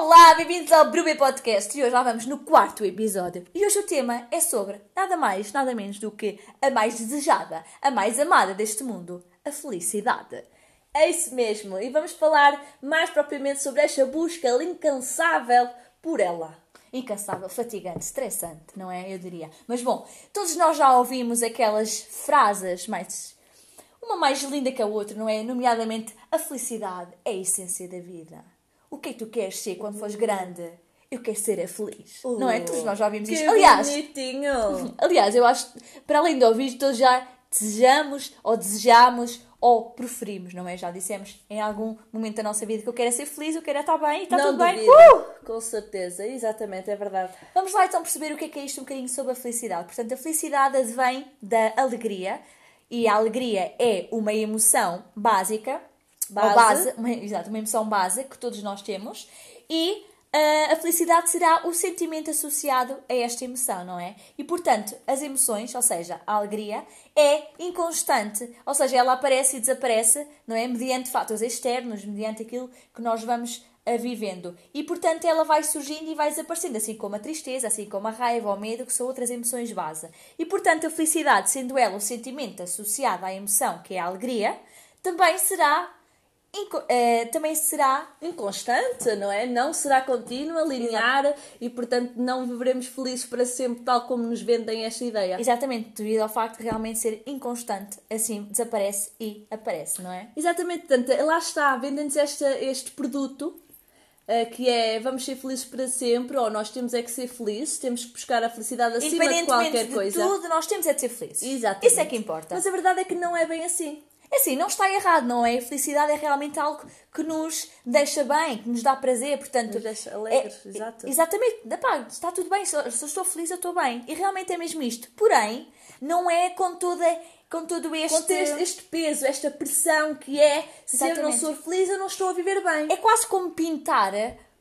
Olá, bem-vindos ao Brube Podcast e hoje já vamos no quarto episódio. E hoje o tema é sobre nada mais, nada menos do que a mais desejada, a mais amada deste mundo, a felicidade. É isso mesmo, e vamos falar mais propriamente sobre esta busca incansável por ela. Incansável, fatigante, estressante, não é? Eu diria. Mas bom, todos nós já ouvimos aquelas frases mais. Uma mais linda que a outra, não é? Nomeadamente, a felicidade é a essência da vida. O que é que tu queres ser quando fores grande? Eu quero ser a feliz. não é? Todos nós já ouvimos Que isto. Aliás, bonitinho! aliás, eu acho que, para além de ouvir, todos já desejamos ou desejamos ou preferimos, não é? Já dissemos em algum momento da nossa vida que eu quero é ser feliz, eu quero é estar bem e está Não tudo bem. duvido. Uh! Com certeza, exatamente, é verdade. Vamos lá então perceber o que é que é isto um bocadinho sobre a felicidade. Portanto, a felicidade advém da alegria e a alegria é uma emoção básica, Base. base, uma, exato, uma emoção base que todos nós temos e ah, a felicidade será o sentimento associado a esta emoção, não é? E portanto, as emoções, ou seja, a alegria, é inconstante, ou seja, ela aparece e desaparece, não é? Mediante fatores externos, mediante aquilo que nós vamos a vivendo. E, portanto, ela vai surgindo e vai desaparecendo, assim como a tristeza, assim como a raiva ou o medo, que são outras emoções base. E, portanto, a felicidade, sendo ela o sentimento associado à emoção, que é a alegria, também será, eh, também será Inconstante, não é? Não será contínua, linear e, portanto, não viveremos felizes para sempre, tal como nos vendem esta ideia. exatamente devido ao facto de realmente ser inconstante, assim desaparece e aparece, não é? Exatamente, portanto, lá está, vendendo-nos esta- este produto eh, que é vamos ser felizes para sempre, ou nós temos é que ser felizes, temos que buscar a felicidade acima de Independentemente qualquer de coisa. tudo, nós temos é de ser felizes. Exatamente. Isso é que importa. Mas a verdade é que não é bem assim. É assim, não está errado, não é? A felicidade é realmente algo que nos deixa bem, que nos dá prazer, portanto... Nos deixa alegres, é- exato. Exatamente, Epá, está tudo bem, se eu estou feliz eu estou bem. E realmente é mesmo isto. Porém, não é com, toda, com todo este... Com este, este peso, esta pressão que é se eu não sou feliz, eu não estou a viver bem. É quase como pintar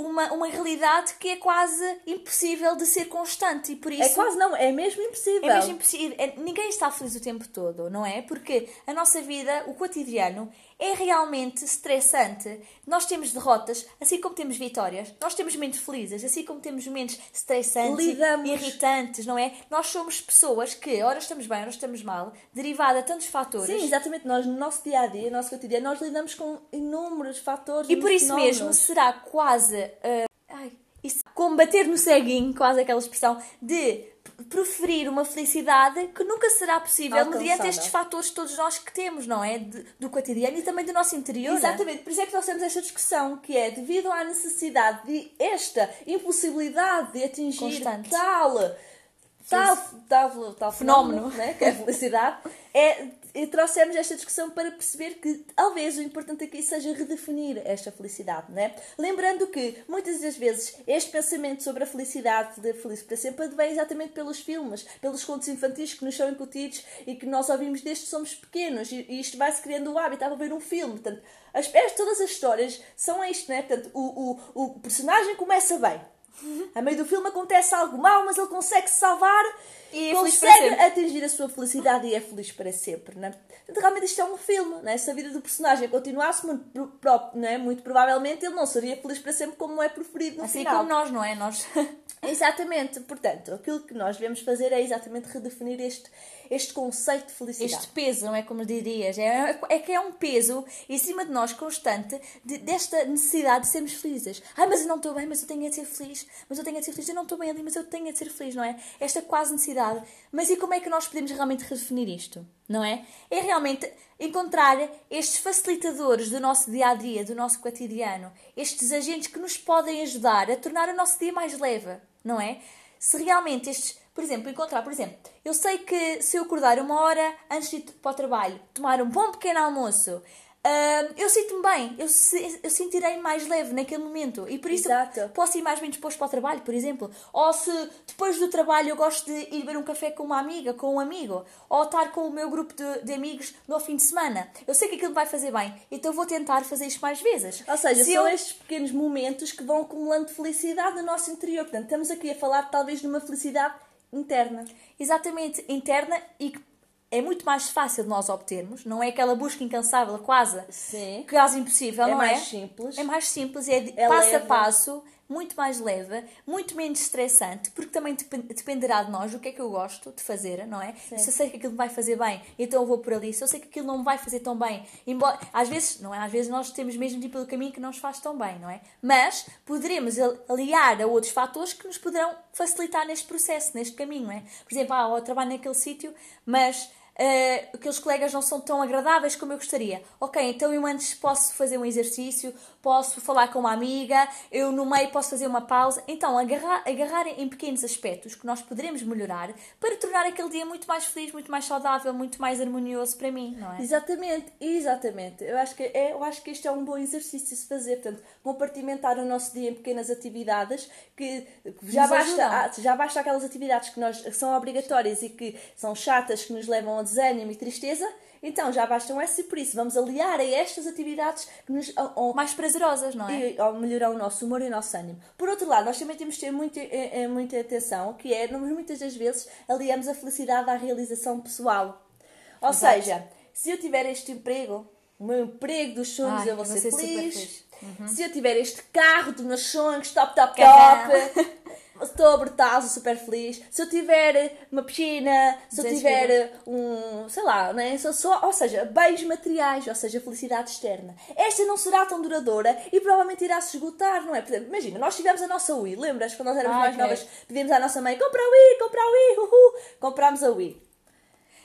uma, uma realidade que é quase impossível de ser constante e por isso... É quase não, é mesmo impossível. É mesmo impossível. É- Ninguém está feliz o tempo todo, não é? Porque a nossa vida, o cotidiano, é realmente estressante. Nós temos derrotas, assim como temos vitórias. Nós temos momentos felizes, assim como temos momentos estressantes Lidamos. e irritantes, não é? Nós somos pessoas que, ora estamos bem, ora estamos mal, derivada a tantos fatores. Sim, exatamente. Nós, no nosso dia a dia, no nosso cotidiano, nós lidamos com inúmeros fatores E por isso fenómenos. mesmo será quase. ai, isso, como bater no ceguinho, quase aquela expressão, de preferir uma felicidade que nunca será possível Alcançável. mediante estes fatores todos nós que temos, não é? De- do cotidiano e também do nosso interior. Exatamente, por isso é que nós temos esta discussão, que é devido à necessidade de esta impossibilidade de atingir Constante. tal, tal, tal, tal Fenómeno. fenómeno, né, que é a felicidade, é, e trouxemos esta discussão para perceber que talvez o importante aqui seja redefinir esta felicidade, né? Lembrando que muitas das vezes este pensamento sobre a felicidade de feliz para sempre vem exatamente pelos filmes, pelos contos infantis que nos são incutidos e que nós ouvimos desde que somos pequenos e, e isto vai-se criando o hábito a ver um filme. Portanto, as, todas as histórias são isto, né? Portanto, o, o, o personagem começa bem. A meio do filme acontece algo mau, mas ele consegue se salvar E é consegue atingir a sua felicidade e é feliz para sempre. Né? Portanto, realmente isto é um filme. Né? Se a vida do personagem continuasse, muito, pro- pro- né? muito provavelmente ele não seria feliz para sempre como é preferido no Assim final. como nós, não é? Nós. Exatamente. Portanto, aquilo que nós devemos fazer é exatamente redefinir este, este conceito de felicidade. Este peso, não é como dirias? É, é que é um peso em cima de nós constante de- desta necessidade de sermos felizes. Ai, mas eu não estou bem, mas eu tenho é de ser feliz. Mas eu tenho é de ser feliz. Eu não estou bem ali, mas eu tenho é de ser feliz, não é? Esta quase necessidade. Mas e como é que nós podemos realmente redefinir isto? Não é? É realmente encontrar estes facilitadores do nosso dia a dia, do nosso cotidiano, estes agentes que nos podem ajudar a tornar o nosso dia mais leve, não é? Se realmente estes, por exemplo, encontrar, por exemplo, eu sei que se eu acordar uma hora antes de ir para o trabalho, tomar um bom pequeno almoço, hum, eu sinto-me bem, eu, se- eu sentirei mais leve naquele momento e por isso posso ir mais bem disposto para o trabalho, por exemplo. Ou se depois do trabalho eu gosto de ir beber um café com uma amiga, com um amigo, ou estar com o meu grupo de, de amigos no fim de semana. Eu sei que aquilo vai fazer bem, então vou tentar fazer isto mais vezes. Ou seja, Se são eu- estes pequenos momentos que vão acumulando felicidade no nosso interior. Portanto, estamos aqui a falar talvez de uma felicidade interna. exatamente interna e que é muito mais fácil de nós obtermos, não é aquela busca incansável, quase, Sim. quase impossível, É não mais é? simples. É mais simples, é, É passo leve. a passo, muito mais leve, muito menos estressante, porque também dependerá de nós o que é que eu gosto de fazer, não é? Sim. Se eu sei que aquilo me vai fazer bem, então eu vou por ali. Se eu sei que aquilo não me vai fazer tão bem, embora às vezes, não é? Às vezes nós temos mesmo de ir pelo caminho que não nos faz tão bem, não é? Mas poderemos aliar a outros fatores que nos poderão facilitar neste processo, neste caminho, não é? Por exemplo, ah, eu trabalho naquele sítio, mas uh, aqueles colegas não são tão agradáveis como eu gostaria. Ok, então eu antes posso fazer um exercício, posso falar com uma amiga, eu no meio posso fazer uma pausa. Então, agarrar, agarrar em pequenos aspectos que nós poderemos melhorar para tornar aquele dia muito mais feliz, muito mais saudável, muito mais harmonioso para mim, não é? Exatamente, exatamente. Eu acho que, é, eu acho que este é um bom exercício de se fazer. Portanto, compartimentar o nosso dia em pequenas atividades que já basta, já basta aquelas atividades que, nós, que são obrigatórias e que são chatas, que nos levam a desânimo e tristeza então já bastam essa e por isso vamos aliar a estas atividades que nos ou, mais prazerosas, não é? E, melhorar o nosso humor e o nosso ânimo. Por outro lado, nós também temos de ter muita, é, é, muita atenção, que é, muitas das vezes, aliamos a felicidade à realização pessoal. Ou Exato. seja, se eu tiver este emprego, o meu emprego dos sonhos, Ai, eu vou ser, ser feliz. feliz. Uhum. Se eu tiver este carro dos meus sonhos, top, top, top. Estou brutal, super feliz. Se eu tiver uma piscina, se eu tiver um, sei lá, né? Só, só, ou seja, bens materiais, ou seja, felicidade externa. Esta não será tão duradoura e provavelmente irá se esgotar, não é? Portanto, imagina, nós tivemos a nossa Wii, lembras? Quando nós éramos ah, mais okay. novas, pedimos à nossa mãe, compra a Wii, compra a Wii, uhu. Comprámos a Wii.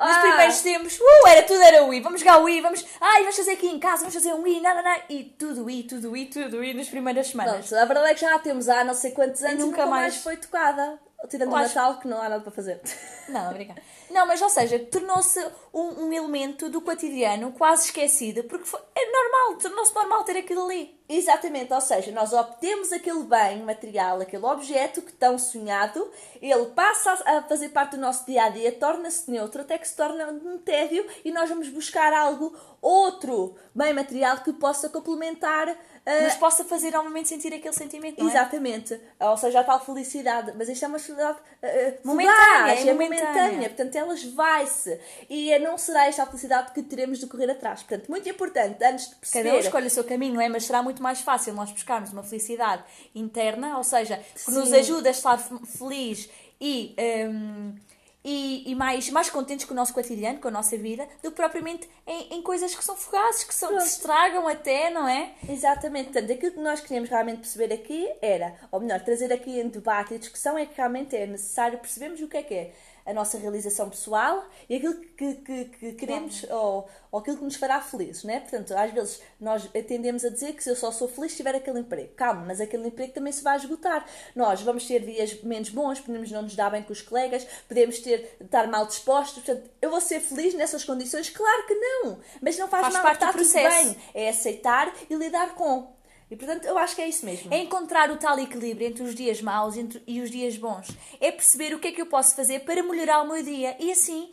Nos ah. primeiros tempos, uh, era tudo era Wii, vamos jogar Wii, vamos, ai, vamos fazer aqui em casa, vamos fazer um Wii, não, não, e tudo Wii, tudo Wii, tudo Wii nas primeiras semanas. A verdade é que já a temos há não sei quantos anos e nunca, nunca mais... mais foi tocada. Tirando o Natal, que não há nada para fazer. Não, obrigada. Não, mas ou seja, tornou-se um, um, elemento do cotidiano quase esquecido, porque foi, é normal, tornou-se normal ter aquilo ali. Exatamente, ou seja, nós obtemos aquele bem material, aquele objeto que tão sonhado, ele passa a fazer parte do nosso dia a dia, torna-se neutro, até que se torna um tédio e nós vamos buscar algo, outro bem material que possa complementar nos possa fazer ao momento sentir aquele sentimento. É? exatamente. É? Ou seja, a tal felicidade. Mas isto é uma felicidade uh, momentânea, é, é momentânea. Portanto, elas vai-se. E não será esta a felicidade que teremos de correr atrás. Portanto, muito importante, antes de perceber. Cada um escolhe o seu caminho, não é? Mas será muito mais fácil nós buscarmos uma felicidade interna, ou seja, que Sim. nos ajuda a estar feliz e. Um, e, e, mais, mais contentes com o nosso cotidiano, com a nossa vida, do que propriamente em, em coisas que são fugazes, que, são, que se estragam até, não é? Exatamente. Portanto, aquilo que nós queríamos realmente perceber aqui era, ou melhor, trazer aqui em debate e discussão é que realmente é necessário percebermos o que é que é a nossa realização pessoal e aquilo que, que, que queremos ou, ou aquilo que nos fará felizes, né? Portanto, às vezes nós tendemos a dizer que se eu só sou feliz se tiver aquele emprego. Calma, mas aquele emprego também se vai esgotar. Nós vamos ter dias menos bons, podemos não nos dar bem com os colegas, podemos ter, estar mal dispostos. Portanto, eu vou ser feliz nessas condições? Claro que não! Mas não faz, faz mal, parte está do processo. bem. É aceitar e lidar com. E portanto, eu acho que é isso mesmo. É encontrar o tal equilíbrio entre os dias maus e os dias bons. É perceber o que é que eu posso fazer para melhorar o meu dia. E assim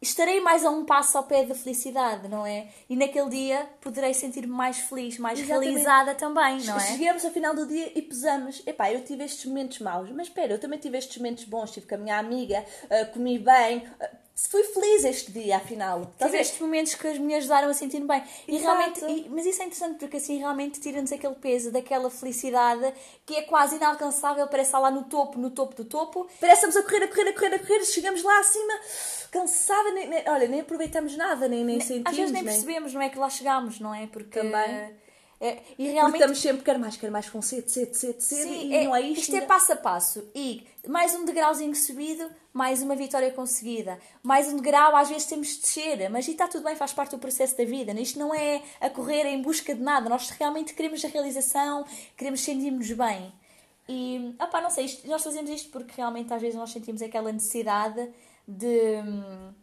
estarei mais a um passo ao pé da felicidade, não é? E naquele dia poderei sentir-me mais feliz, mais Exatamente. realizada também, não é? Chegamos ao final do dia e pesamos. Epá, eu tive estes momentos maus, mas espera, eu também tive estes momentos bons. Estive com a minha amiga, uh, comi bem. Uh, fui feliz este dia, afinal. Tive estes momentos que as mulheres ajudaram a sentir bem. E realmente, e, mas isso é interessante porque assim realmente tira-nos aquele peso, daquela felicidade que é quase inalcançável, parece estar lá no topo, no topo do topo. Parece que estamos a correr, a correr, a correr, a correr, chegamos lá acima, cansada, nem, nem, olha, nem aproveitamos nada, nem, nem sentimos. Às vezes nem, nem percebemos, não é que lá chegamos, não é? Porque. Também é, e realmente... Porque estamos sempre, quer mais, quer mais, com sede, sede, sede, sede, Sim, e é, não é isto. Isto é passo a passo. E mais um degrauzinho subido, mais uma vitória conseguida. Mais um degrau, às vezes temos de descer, mas está tudo bem, faz parte do processo da vida. Isto não é a correr em busca de nada. Nós realmente queremos a realização, queremos sentir-nos bem. E, opá, não sei, isto, nós fazemos isto porque realmente às vezes nós sentimos aquela necessidade de hum,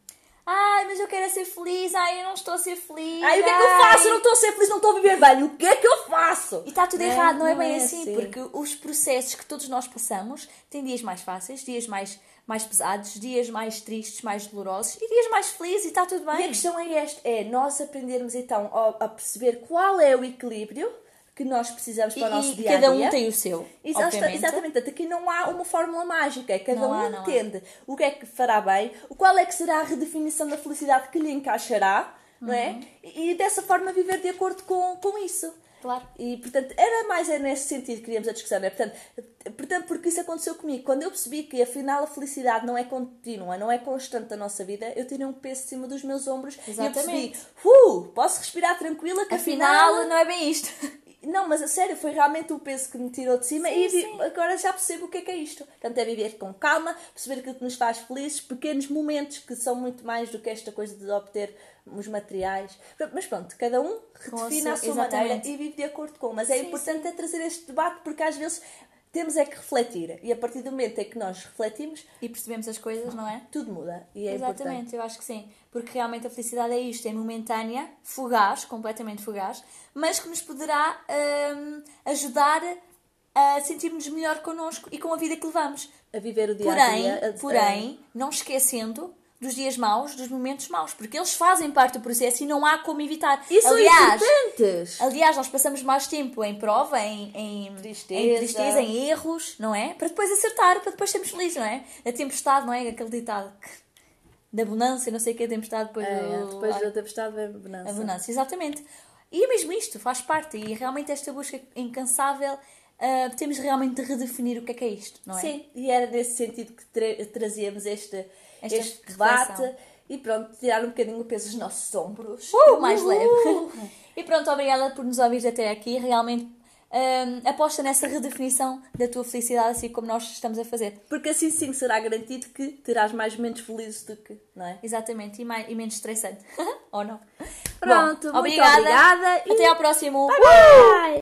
Ai, mas eu quero é ser feliz. Ai, eu não estou a ser feliz. Ai, o que é que eu faço? Eu não estou a ser feliz, não estou a viver bem. O que é que eu faço? E está tudo é, errado, não, é bem é assim, assim, porque os processos que todos nós passamos têm dias mais fáceis, dias mais, mais pesados, dias mais tristes, mais dolorosos e dias mais felizes e está tudo bem. E a questão é esta: é nós aprendermos então a, a perceber qual é o equilíbrio que nós precisamos para e, o nosso dia a dia. Cada um tem o seu. Exatamente. Exatamente. Aqui não há uma fórmula mágica. É cada não um há, entende há. o que é que fará bem, qual é que será a redefinição da felicidade que lhe encaixará, uhum. não é? Uhum. E dessa forma viver de acordo com, com isso. Claro. E, portanto, era mais é nesse sentido que queríamos a discussão, é? Portanto, portanto, porque isso aconteceu comigo. Quando eu percebi que, afinal, a felicidade não é contínua, não é constante da nossa vida, eu tirei um peso de cima dos meus ombros Exatamente. e eu percebi, uh, posso respirar tranquila, que Afinal, afinal... não é bem isto. Não, mas a sério, foi realmente o peso que me tirou de cima Sim, e sim. agora já percebo o que é que é isto. Portanto, é viver com calma, perceber aquilo que nos faz felizes, pequenos momentos que são muito mais do que esta coisa de obter os materiais. Mas pronto, cada um Com a a sua- sua maneira e vive de acordo com. Mas é Sim, importante é trazer este debate porque às vezes temos é que refletir e a partir do momento em que nós refletimos, E percebemos as coisas, não é? tudo muda e é Exatamente, importante. eu acho que sim. Porque realmente a felicidade é isto, é momentânea, fugaz, completamente fugaz, mas que nos poderá hum, ajudar a sentirmos melhor connosco e com a vida que levamos. A viver o dia a dia. porém, não esquecendo dos dias maus, dos momentos maus, porque eles fazem parte do processo e não há como evitar. E são aliás, importantes. aliás, nós passamos mais tempo em prova, em, em Tristeza. em, tristeza, em erros, não é? Para depois acertar, para depois sermos felizes, não é? A tempestade, não é? Aquele ditado que- da bonança, não sei o que, a tempestade depois É, do... depois da tempestade vem a bonança. A bonança, exatamente. E é mesmo isto, faz parte. E realmente esta busca incansável, ah, temos realmente de redefinir o que é que é isto, não é? Sim, e era nesse sentido que tra- trazíamos este, Esta este debate reflexão. e pronto, tirar um bocadinho o peso dos nossos ombros. Uh, mais Uhul. leve. E pronto, obrigada por nos ouvir até aqui. Realmente hum, aposta nessa redefinição da tua felicidade, assim como nós estamos a fazer. Porque assim sim será garantido que terás mais momentos felizes do que, não é? Exatamente, e, mais, e menos estressante. Ou não? Pronto, Bom, muito obrigada e- Até ao próximo. Bye!